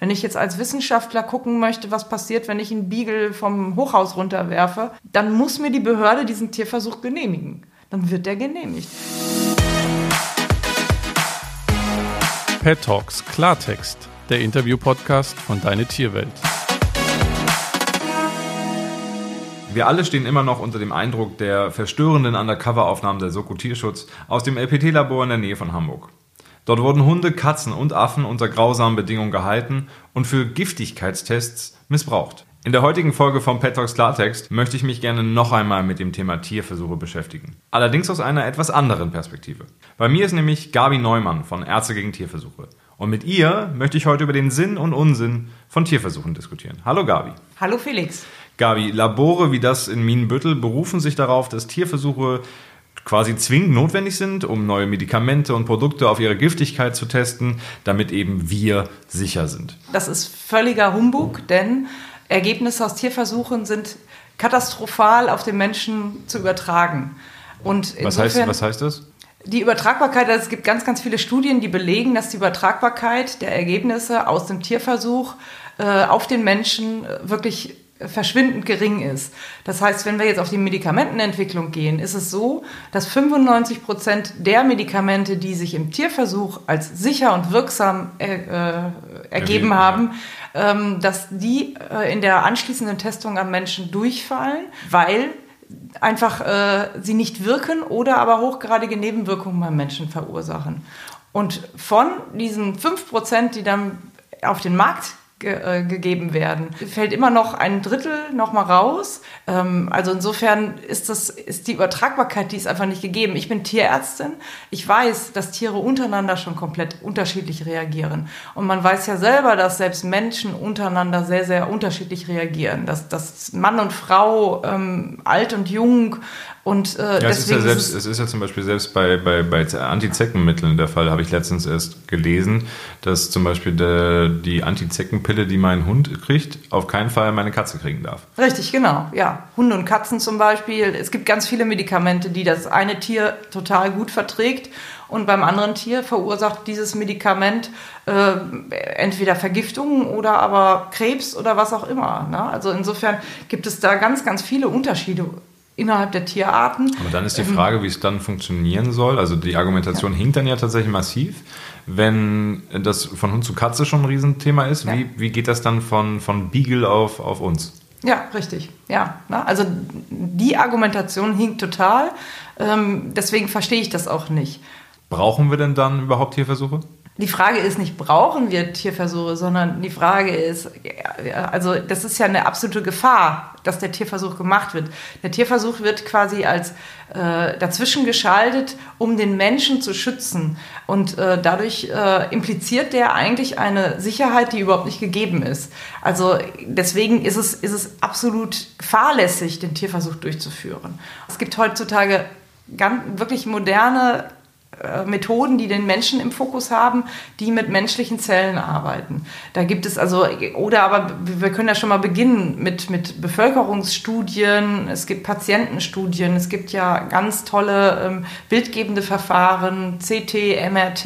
Wenn ich jetzt als Wissenschaftler gucken möchte, was passiert, wenn ich einen Beagle vom Hochhaus runterwerfe, dann muss mir die Behörde diesen Tierversuch genehmigen. Dann wird der genehmigt. Pet Talks Klartext, der Interview-Podcast von Deine Tierwelt. Wir alle stehen immer noch unter dem Eindruck der verstörenden Undercover-Aufnahmen der Soko Tierschutz aus dem LPT-Labor in der Nähe von Hamburg. Dort wurden Hunde, Katzen und Affen unter grausamen Bedingungen gehalten und für Giftigkeitstests missbraucht. In der heutigen Folge vom Pet Talks Klartext möchte ich mich gerne noch einmal mit dem Thema Tierversuche beschäftigen. Allerdings aus einer etwas anderen Perspektive. Bei mir ist nämlich Gabi Neumann von Ärzte gegen Tierversuche. Und mit ihr möchte ich heute über den Sinn und Unsinn von Tierversuchen diskutieren. Hallo Gabi. Hallo Felix. Gabi, Labore wie das in Minenbüttel berufen sich darauf, dass Tierversuche quasi zwingend notwendig sind, um neue Medikamente und Produkte auf ihre Giftigkeit zu testen, damit eben wir sicher sind. Das ist völliger Humbug, denn Ergebnisse aus Tierversuchen sind katastrophal auf den Menschen zu übertragen. Und was, heißt, was heißt das? Die Übertragbarkeit, also es gibt ganz, ganz viele Studien, die belegen, dass die Übertragbarkeit der Ergebnisse aus dem Tierversuch äh, auf den Menschen wirklich verschwindend gering ist. Das heißt, wenn wir jetzt auf die Medikamentenentwicklung gehen, ist es so, dass 95 Prozent der Medikamente, die sich im Tierversuch als sicher und wirksam äh, äh ergeben haben, ähm, dass die äh, in der anschließenden Testung am Menschen durchfallen, weil einfach äh, sie nicht wirken oder aber hochgradige Nebenwirkungen beim Menschen verursachen. Und von diesen 5 Prozent, die dann auf den Markt ge äh, gegeben werden. Fällt immer noch ein Drittel noch mal raus. Ähm, also insofern ist das ist die Übertragbarkeit, die ist einfach nicht gegeben. Ich bin Tierärztin. Ich weiß, dass Tiere untereinander schon komplett unterschiedlich reagieren. Und man weiß ja selber, dass selbst Menschen untereinander sehr sehr unterschiedlich reagieren. Dass, dass Mann und Frau, ähm, alt und jung und äh, ja, es ist ja selbst, es ist ja zum Beispiel selbst bei, bei, bei Antizeckenmitteln der Fall, habe ich letztens erst gelesen, dass zum Beispiel der, die Antizeckenpille, die mein Hund kriegt, auf keinen Fall meine Katze kriegen darf. Richtig, genau. Ja, Hunde und Katzen zum Beispiel. Es gibt ganz viele Medikamente, die das eine Tier total gut verträgt und beim anderen Tier verursacht dieses Medikament äh, entweder Vergiftungen oder aber Krebs oder was auch immer. Ne? Also insofern gibt es da ganz, ganz viele Unterschiede innerhalb der Tierarten. Aber dann ist die Frage, wie es dann funktionieren soll. Also die Argumentation ja. hinkt dann ja tatsächlich massiv. Wenn das von Hund zu Katze schon ein Riesenthema ist, ja. wie, wie geht das dann von, von Beagle auf, auf uns? Ja, richtig. Ja, ne? also die Argumentation hinkt total. Ähm, deswegen verstehe ich das auch nicht. Brauchen wir denn dann überhaupt Tierversuche? Die Frage ist nicht, brauchen wir Tierversuche, sondern die Frage ist, also das ist ja eine absolute Gefahr, dass der Tierversuch gemacht wird. Der Tierversuch wird quasi als äh, dazwischen geschaltet, um den Menschen zu schützen. Und äh, dadurch äh, impliziert der eigentlich eine Sicherheit, die überhaupt nicht gegeben ist. Also deswegen ist es, ist es absolut fahrlässig, den Tierversuch durchzuführen. Es gibt heutzutage ganz, wirklich moderne Methoden, die den Menschen im Fokus haben, die mit menschlichen Zellen arbeiten. Da gibt es also, oder aber wir können ja schon mal beginnen mit, mit Bevölkerungsstudien, es gibt Patientenstudien, es gibt ja ganz tolle ähm, bildgebende Verfahren, CT, MRT,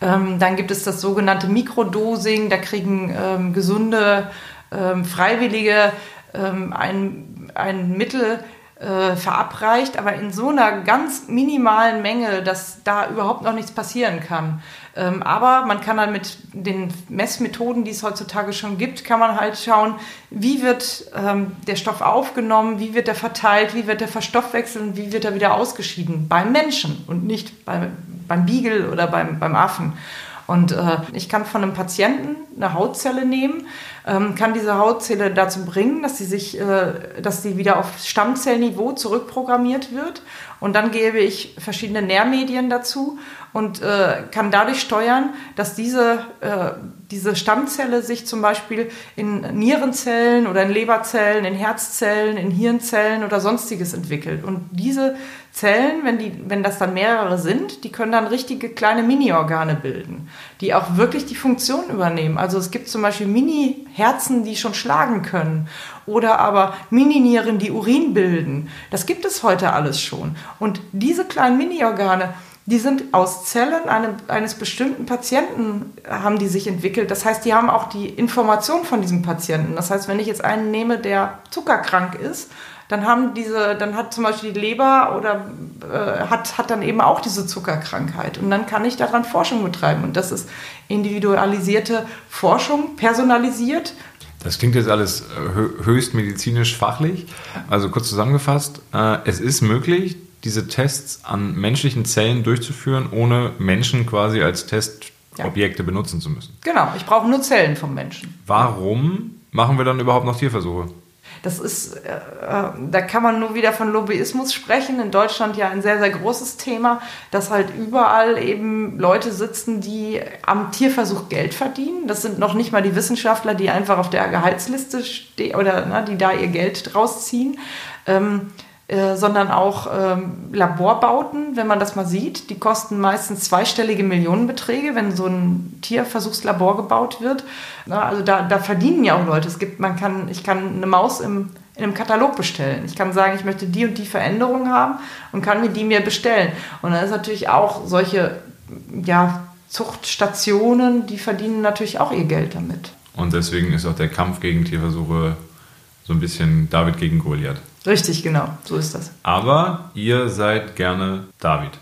ähm, dann gibt es das sogenannte Mikrodosing, da kriegen ähm, gesunde ähm, Freiwillige ähm, ein, ein Mittel, äh, verabreicht, aber in so einer ganz minimalen Menge, dass da überhaupt noch nichts passieren kann. Ähm, aber man kann dann mit den Messmethoden, die es heutzutage schon gibt, kann man halt schauen, wie wird ähm, der Stoff aufgenommen, wie wird er verteilt, wie wird er verstoffwechselt und wie wird er wieder ausgeschieden beim Menschen und nicht beim, beim Beagle oder beim, beim Affen. Und äh, ich kann von einem Patienten eine Hautzelle nehmen, kann diese Hautzelle dazu bringen, dass sie sich, äh, dass sie wieder auf Stammzellniveau zurückprogrammiert wird. Und dann gebe ich verschiedene Nährmedien dazu und äh, kann dadurch steuern, dass diese, äh, diese Stammzelle sich zum Beispiel in Nierenzellen oder in Leberzellen, in Herzzellen, in Hirnzellen oder sonstiges entwickelt. Und diese Zellen, wenn, die, wenn das dann mehrere sind, die können dann richtige kleine Mini-Organe bilden, die auch wirklich die Funktion übernehmen. Also es gibt zum Beispiel Mini-Herzen, die schon schlagen können oder aber Mini-Nieren, die Urin bilden. Das gibt es heute alles schon. Und diese kleinen Mini-Organe, Die sind aus Zellen eine, eines bestimmten Patienten haben die sich entwickelt. Das heißt, die haben auch die Information von diesem Patienten. Das heißt, wenn ich jetzt einen nehme, der zuckerkrank ist, dann haben diese, dann hat zum Beispiel die Leber oder äh, hat, hat dann eben auch diese Zuckerkrankheit. Und dann kann ich daran Forschung betreiben. Und das ist individualisierte Forschung, personalisiert. Das klingt jetzt alles äh, höchst medizinisch fachlich. Also kurz zusammengefasst, äh, es ist möglich, diese Tests an menschlichen Zellen durchzuführen, ohne Menschen quasi als Testobjekte ja. benutzen zu müssen. Genau, ich brauche nur Zellen vom Menschen. Warum machen wir dann überhaupt noch Tierversuche? Das ist, äh, äh, da kann man nur wieder von Lobbyismus sprechen. In Deutschland ja ein sehr, sehr großes Thema, dass halt überall eben Leute sitzen, die am Tierversuch Geld verdienen. Das sind noch nicht mal die Wissenschaftler, die einfach auf der Gehaltsliste stehen oder na, die da ihr Geld rausziehen. Ähm, äh, sondern auch ähm, Laborbauten, wenn man das mal sieht. Die kosten meistens zweistellige Millionenbeträge, wenn so ein Tierversuchslabor gebaut wird. Na, also da, da verdienen ja auch Leute. Es gibt, man kann, ich kann eine Maus im, in einem Katalog bestellen. Ich kann sagen, ich möchte die und die Veränderung haben und kann mir die mir bestellen. Und dann ist natürlich auch solche ja, Zuchtstationen, die verdienen natürlich auch ihr Geld damit. Und deswegen ist auch der Kampf gegen Tierversuche so ein bisschen David gegen Goliath. Richtig, genau, so ist das. Aber ihr seid gerne David.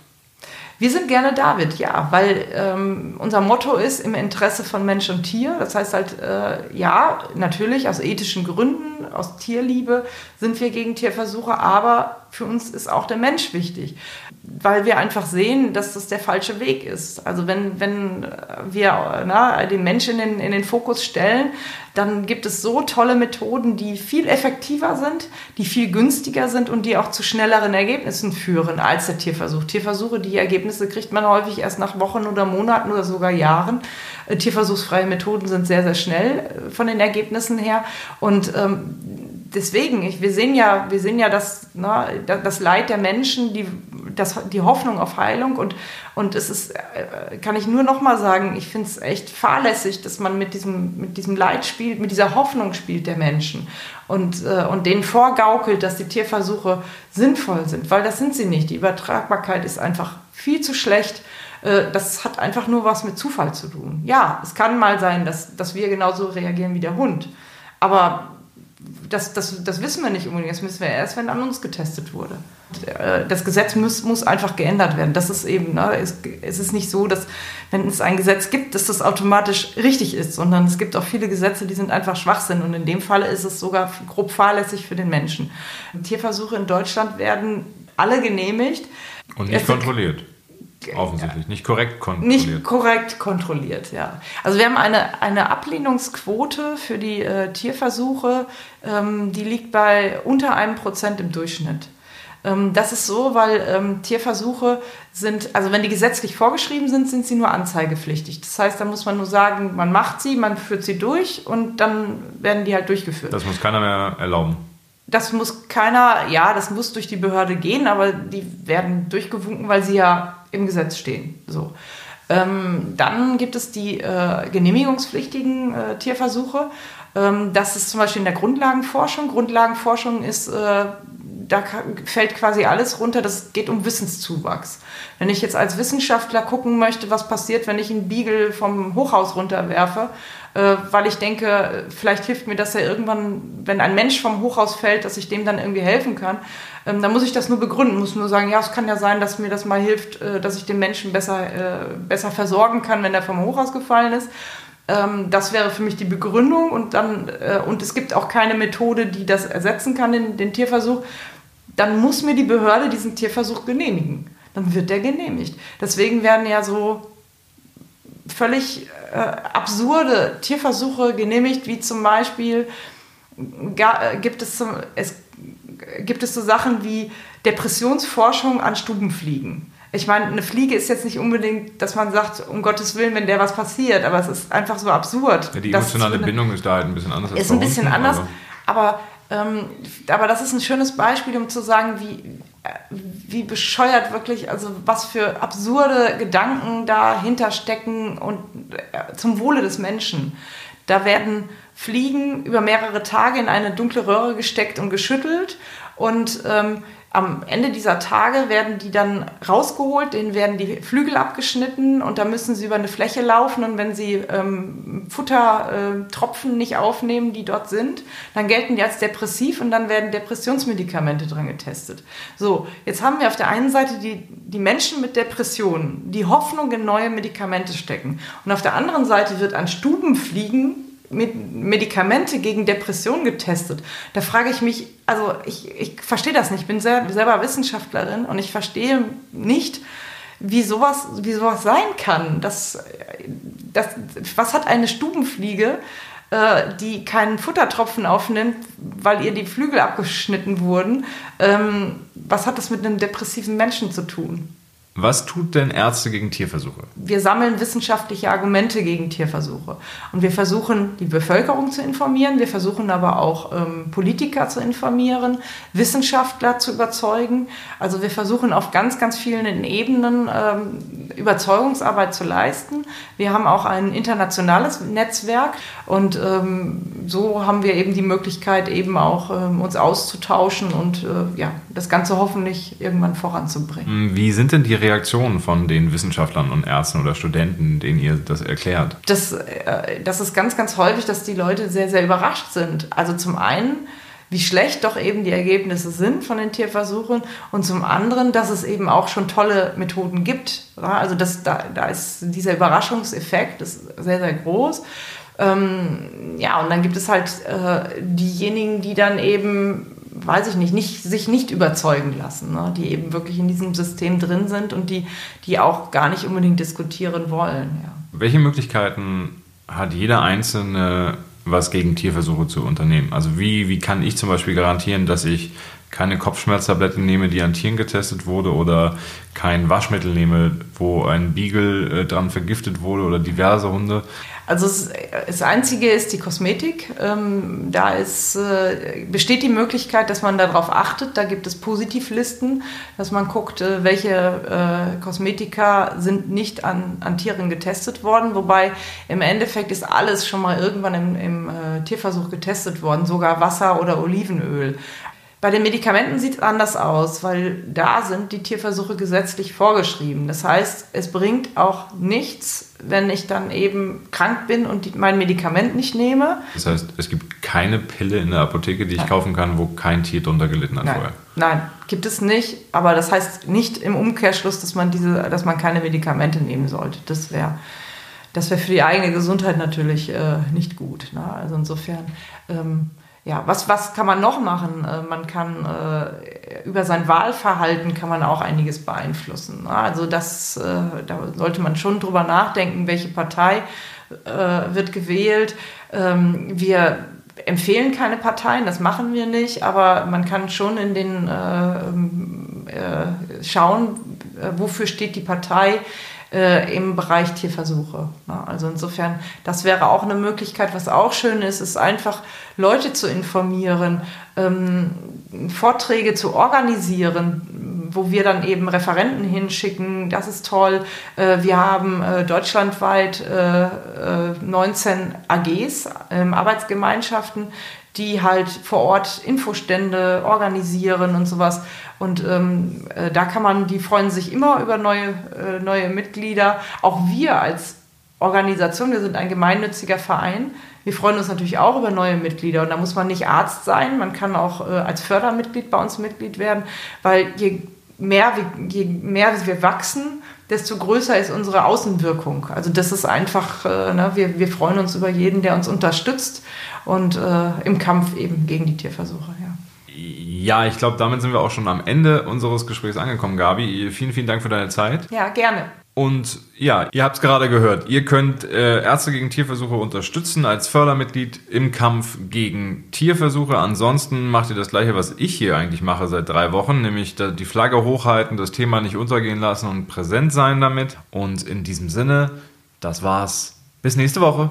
Wir sind gerne David, ja, weil ähm, unser Motto ist im Interesse von Mensch und Tier. Das heißt halt, äh, ja, natürlich aus ethischen Gründen, aus Tierliebe sind wir gegen Tierversuche, aber für uns ist auch der Mensch wichtig, weil wir einfach sehen, dass das der falsche Weg ist. Also wenn, wenn wir na, den Menschen in den, in den Fokus stellen, dann gibt es so tolle Methoden, die viel effektiver sind, die viel günstiger sind und die auch zu schnelleren Ergebnissen führen als der Tierversuch. Tierversuche, die Ergebnisse kriegt man häufig erst nach Wochen oder Monaten oder sogar Jahren. Tierversuchsfreie Methoden sind sehr, sehr schnell äh, von den Ergebnissen her. Und ähm, deswegen, ich, wir sehen ja, wir sehen ja das, na, das Leid der Menschen, die, das, die Hoffnung auf Heilung und, und es ist, äh, kann ich nur noch mal sagen, ich finde es echt fahrlässig, dass man mit diesem, mit diesem Leid spielt, mit dieser Hoffnung spielt der Menschen und, äh, und denen vorgaukelt, dass die Tierversuche sinnvoll sind, weil das sind sie nicht. Die Übertragbarkeit ist einfach viel zu schlecht äh, das hat einfach nur was mit Zufall zu tun. Ja, es kann mal sein, dass, dass wir genauso reagieren wie der Hund. Aber das, das, das wissen wir nicht unbedingt. Das wissen wir erst, wenn an uns getestet wurde. Äh, das Gesetz muss, muss einfach geändert werden. Das ist eben, ne, es, es ist nicht so, dass wenn es ein Gesetz gibt, dass das automatisch richtig ist, sondern es gibt auch viele Gesetze, die sind einfach Schwachsinn. Und in dem Falle ist es sogar grob fahrlässig für den Menschen. Tierversuche in Deutschland werden alle genehmigt. Und nicht es, kontrolliert. Offensichtlich, nicht korrekt kontrolliert. Nicht korrekt kontrolliert, ja. Also wir haben eine, eine Ablehnungsquote für die äh, Tierversuche, ähm, die liegt bei unter einem Prozent im Durchschnitt. Ähm, das ist so, weil ähm, Tierversuche sind, also wenn die gesetzlich vorgeschrieben sind, sind sie nur anzeigepflichtig. Das heißt, da muss man nur sagen, man macht sie, man führt sie durch und dann werden die halt durchgeführt. Das muss keiner mehr erlauben. Das muss keiner, ja, das muss durch die Behörde gehen, aber die werden durchgewunken, weil sie ja im Gesetz stehen. So. Ähm, dann gibt es die äh, genehmigungspflichtigen äh, Tierversuche. Ähm, das ist zum Beispiel in der Grundlagenforschung. Grundlagenforschung ist, äh, da fällt quasi alles runter, das geht um Wissenszuwachs. Wenn ich jetzt als Wissenschaftler gucken möchte, was passiert, wenn ich einen Beagle vom Hochhaus runterwerfe, äh, weil ich denke, vielleicht hilft mir das ja irgendwann, wenn ein Mensch vom Hochhaus fällt, dass ich dem dann irgendwie helfen kann. Ähm, dann muss ich das nur begründen, muss nur sagen, ja, es kann ja sein, dass mir das mal hilft, äh, dass ich den Menschen besser, äh, besser versorgen kann, wenn er vom Hochhaus gefallen ist. Ähm, das wäre für mich die Begründung und dann, äh, und es gibt auch keine Methode, die das ersetzen kann, den, den Tierversuch. Dann muss mir die Behörde diesen Tierversuch genehmigen. Dann wird der genehmigt. Deswegen werden ja so völlig äh, absurde Tierversuche genehmigt, wie zum Beispiel äh, gibt es, zum, es, gibt es so Sachen wie Depressionsforschung an Stubenfliegen. Ich meine, eine Fliege ist jetzt nicht unbedingt, dass man sagt, um Gottes Willen, wenn der was passiert, aber es ist einfach so absurd. Ja, die emotionale Bindung ist da halt ein bisschen anders. Ist ein bisschen uns, anders, aber, aber, ähm, aber das ist ein schönes Beispiel, um zu sagen, wie, wie bescheuert wirklich, also was für absurde Gedanken dahinter stecken und äh, zum Wohle des Menschen. Da werden Fliegen über mehrere Tage in eine dunkle Röhre gesteckt und geschüttelt und ähm, am Ende dieser Tage werden die dann rausgeholt, denen werden die Flügel abgeschnitten und da müssen sie über eine Fläche laufen und wenn sie ähm, Futtertropfen äh, nicht aufnehmen, die dort sind, dann gelten die als depressiv und dann werden Depressionsmedikamente dran getestet. So, jetzt haben wir auf der einen Seite die, die Menschen mit Depressionen, die Hoffnung in neue Medikamente stecken und auf der anderen Seite wird an Stubenfliegen Medikamente gegen Depressionen getestet. Da frage ich mich, also ich, ich verstehe das nicht. Ich bin selber Wissenschaftlerin und ich verstehe nicht, wie sowas, wie sowas sein kann. Das, das, was hat eine Stubenfliege, äh, die keinen Futtertropfen aufnimmt, weil ihr die Flügel abgeschnitten wurden? Ähm, was hat das mit einem depressiven Menschen zu tun? Was tut denn Ärzte gegen Tierversuche? Wir sammeln wissenschaftliche Argumente gegen Tierversuche. Und wir versuchen, die Bevölkerung zu informieren. Wir versuchen aber auch, ähm, Politiker zu informieren, Wissenschaftler zu überzeugen. Also wir versuchen auf ganz, ganz vielen Ebenen ähm, Überzeugungsarbeit zu leisten. Wir haben auch ein internationales Netzwerk. Und ähm, so haben wir eben die Möglichkeit, eben auch ähm, uns auszutauschen und äh, ja, das Ganze hoffentlich irgendwann voranzubringen. Wie sind denn die Reaktionen von den Wissenschaftlern und Ärzten oder Studenten, denen ihr das erklärt? Das, äh, das ist ganz, ganz häufig, dass die Leute sehr, sehr überrascht sind. Also zum einen, wie schlecht doch eben die Ergebnisse sind von den Tierversuchen und zum anderen, dass es eben auch schon tolle Methoden gibt. Also das, da, da ist dieser Überraschungseffekt ist sehr, sehr groß. Ähm, ja, und dann gibt es halt äh, diejenigen, die dann eben weiß ich nicht, nicht, sich nicht überzeugen lassen, ne? die eben wirklich in diesem System drin sind und die, die auch gar nicht unbedingt diskutieren wollen. Ja. Welche Möglichkeiten hat jeder Einzelne, was gegen Tierversuche zu unternehmen? Also wie, wie kann ich zum Beispiel garantieren, dass ich keine Kopfschmerztablette nehme, die an Tieren getestet wurde oder kein Waschmittel nehme, wo ein Beagle äh, dran vergiftet wurde oder diverse Hunde? Also das Einzige ist die Kosmetik. Ähm, da ist, äh, besteht die Möglichkeit, dass man darauf achtet. Da gibt es Positivlisten, dass man guckt, äh, welche äh, Kosmetika sind nicht an, an Tieren getestet worden. Wobei im Endeffekt ist alles schon mal irgendwann im, im äh, Tierversuch getestet worden, sogar Wasser oder Olivenöl. Bei den Medikamenten sieht es anders aus, weil da sind die Tierversuche gesetzlich vorgeschrieben. Das heißt, es bringt auch nichts, wenn ich dann eben krank bin und die, mein Medikament nicht nehme. Das heißt, es gibt keine Pille in der Apotheke, die ich Nein. kaufen kann, wo kein Tier drunter gelitten hat Nein. vorher. Nein, gibt es nicht. Aber das heißt nicht im Umkehrschluss, dass man diese, dass man keine Medikamente nehmen sollte. Das wäre das wäre für die eigene Gesundheit natürlich äh, nicht gut. Ne? Also insofern. Ähm, ja, was, was kann man noch machen? Äh, man kann äh, über sein Wahlverhalten kann man auch einiges beeinflussen. Ne? Also das, äh, da sollte man schon drüber nachdenken, welche Partei wird gewählt. Ähm, wir empfehlen keine Parteien, das machen wir nicht, aber man kann schon in den äh, äh, schauen, wofür steht die Partei äh, im Bereich Tierversuche. Ne? Also insofern, das wäre auch eine Möglichkeit. Was auch schön ist, ist einfach Leute zu informieren, ähm, Vorträge zu organisieren, wo wir dann eben Referenten hinschicken. Das ist toll. Äh, wir haben äh, deutschlandweit äh, 19 äh, AGs, ähm, Arbeitsgemeinschaften, die halt vor Ort Infostände organisieren und sowas. Und ähm, äh, da kann man, die freuen sich immer über neue, äh, neue Mitglieder. Auch wir als Organisation, wir sind ein gemeinnütziger Verein. Wir freuen uns natürlich auch über neue Mitglieder. Und da muss man nicht Arzt sein, man kann auch äh, als Fördermitglied bei uns Mitglied werden, weil je mehr, wir, je mehr wir wachsen, desto größer ist unsere Außenwirkung. Also das ist einfach, äh, ne, wir, wir freuen uns über jeden, der uns unterstützt und äh, im Kampf eben gegen die Tierversuche. Ja, ich glaube, damit sind wir auch schon am Ende unseres Gesprächs angekommen, Gabi. Vielen, vielen Dank für deine Zeit. Ja, gerne. Und ja, ihr habt es gerade gehört. Ihr könnt äh, Ärzte gegen Tierversuche unterstützen als Fördermitglied im Kampf gegen Tierversuche. Ansonsten macht ihr das gleiche, was ich hier eigentlich mache seit drei Wochen, nämlich die Flagge hochhalten, das Thema nicht untergehen lassen und präsent sein damit. Und in diesem Sinne, das war's. Bis nächste Woche.